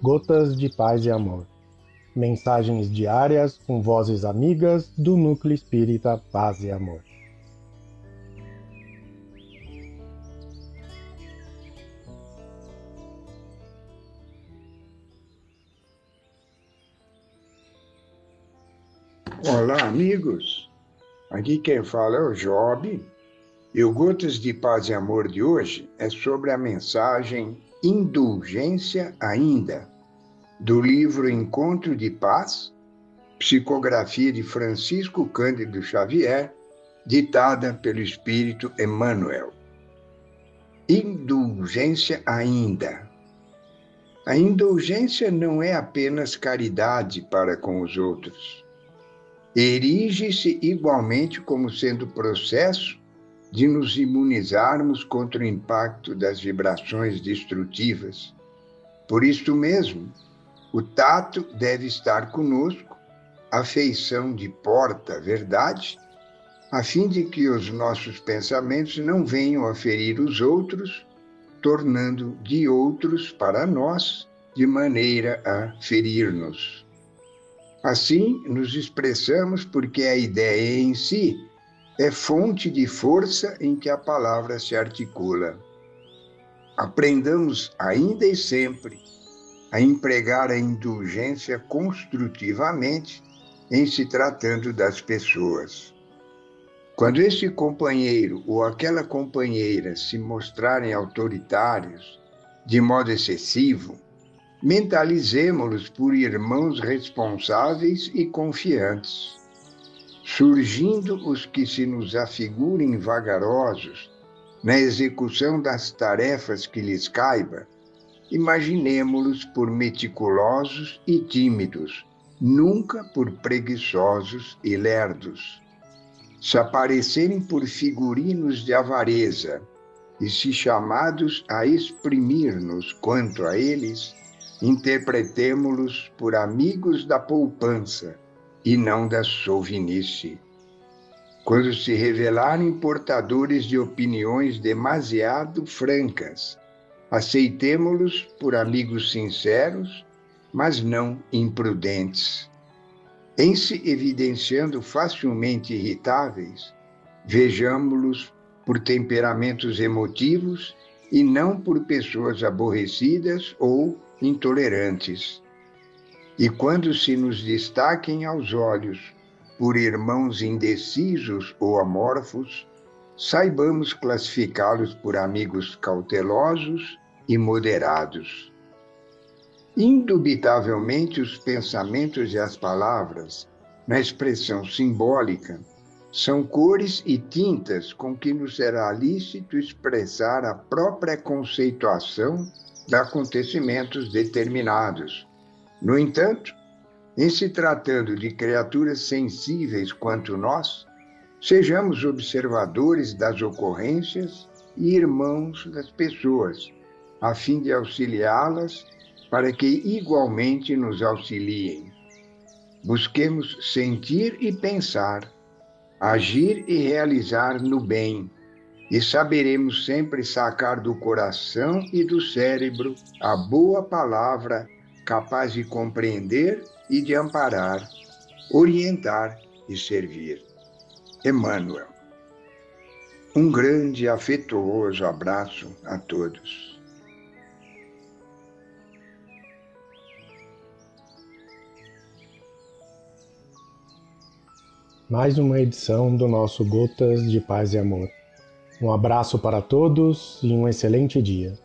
Gotas de Paz e Amor. Mensagens diárias com vozes amigas do Núcleo Espírita Paz e Amor. Olá, amigos. Aqui quem fala é o Job. E o Gotas de Paz e Amor de hoje é sobre a mensagem Indulgência Ainda, do livro Encontro de Paz, psicografia de Francisco Cândido Xavier, ditada pelo Espírito Emmanuel. Indulgência ainda. A indulgência não é apenas caridade para com os outros erige-se igualmente como sendo processo de nos imunizarmos contra o impacto das vibrações destrutivas. Por isto mesmo, o tato deve estar conosco, a feição de porta, verdade, a fim de que os nossos pensamentos não venham a ferir os outros, tornando de outros para nós de maneira a ferir-nos. Assim, nos expressamos porque a ideia em si é fonte de força em que a palavra se articula. Aprendamos ainda e sempre a empregar a indulgência construtivamente em se tratando das pessoas. Quando esse companheiro ou aquela companheira se mostrarem autoritários, de modo excessivo, mentalizemos-los por irmãos responsáveis e confiantes. Surgindo os que se nos afigurem vagarosos na execução das tarefas que lhes caiba, imaginemo-los por meticulosos e tímidos, nunca por preguiçosos e lerdos. Se aparecerem por figurinos de avareza e se chamados a exprimir-nos quanto a eles, interpretemo-los por amigos da poupança e não da sovinice. Quando se revelarem portadores de opiniões demasiado francas, aceitemo-los por amigos sinceros, mas não imprudentes. Em se evidenciando facilmente irritáveis, vejamo-los por temperamentos emotivos e não por pessoas aborrecidas ou intolerantes. E quando se nos destaquem aos olhos por irmãos indecisos ou amorfos, saibamos classificá-los por amigos cautelosos e moderados. Indubitavelmente, os pensamentos e as palavras, na expressão simbólica, são cores e tintas com que nos será lícito expressar a própria conceituação de acontecimentos determinados. No entanto, em se tratando de criaturas sensíveis quanto nós, sejamos observadores das ocorrências e irmãos das pessoas, a fim de auxiliá-las para que igualmente nos auxiliem. Busquemos sentir e pensar, agir e realizar no bem, e saberemos sempre sacar do coração e do cérebro a boa palavra capaz de compreender e de amparar, orientar e servir. Emmanuel. Um grande e afetuoso abraço a todos. Mais uma edição do nosso Gotas de Paz e Amor. Um abraço para todos e um excelente dia.